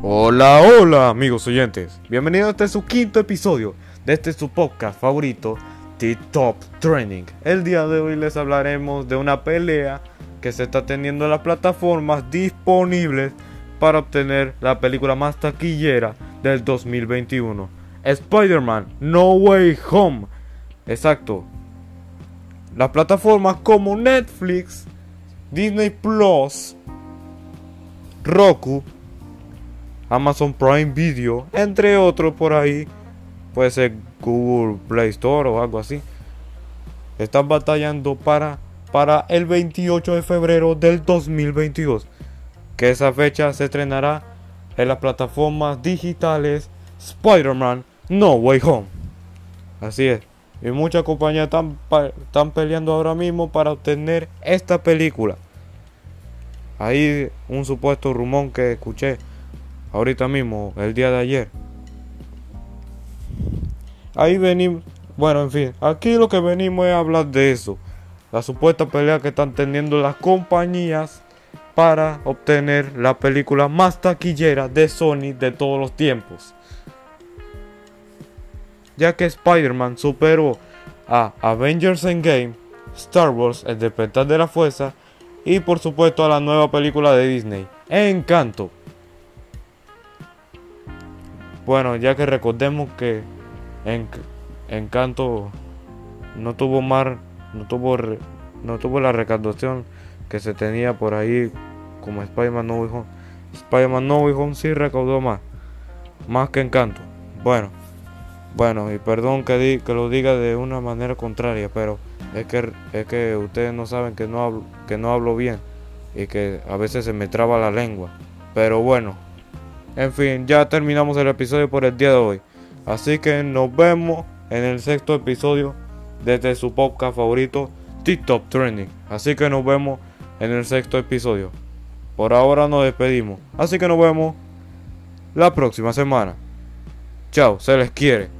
Hola, hola amigos oyentes, bienvenidos a este su quinto episodio de este su podcast favorito, The Top Training. El día de hoy les hablaremos de una pelea que se está teniendo en las plataformas disponibles para obtener la película más taquillera del 2021. Spider-Man No Way Home. Exacto. Las plataformas como Netflix, Disney Plus, Roku, Amazon Prime Video, entre otros por ahí, puede ser Google Play Store o algo así, están batallando para, para el 28 de febrero del 2022, que esa fecha se estrenará en las plataformas digitales Spider-Man No Way Home. Así es. Y muchas compañías están, están peleando ahora mismo para obtener esta película. Hay un supuesto rumor que escuché ahorita mismo, el día de ayer. Ahí venimos, bueno, en fin, aquí lo que venimos es hablar de eso. La supuesta pelea que están teniendo las compañías para obtener la película más taquillera de Sony de todos los tiempos ya que Spider-Man superó a Avengers Endgame, Star Wars, El Despertar de la Fuerza y por supuesto a la nueva película de Disney, Encanto. Bueno, ya que recordemos que Encanto no tuvo más, no tuvo, no tuvo la recaudación que se tenía por ahí como Spider-Man No Way Home. Spider-Man No Way sí recaudó más, más que Encanto. Bueno, bueno, y perdón que, que lo diga de una manera contraria, pero es que, es que ustedes no saben que no, hablo, que no hablo bien y que a veces se me traba la lengua. Pero bueno, en fin, ya terminamos el episodio por el día de hoy. Así que nos vemos en el sexto episodio desde su podcast favorito, TikTok Trending. Así que nos vemos en el sexto episodio. Por ahora nos despedimos. Así que nos vemos la próxima semana. Chao, se les quiere.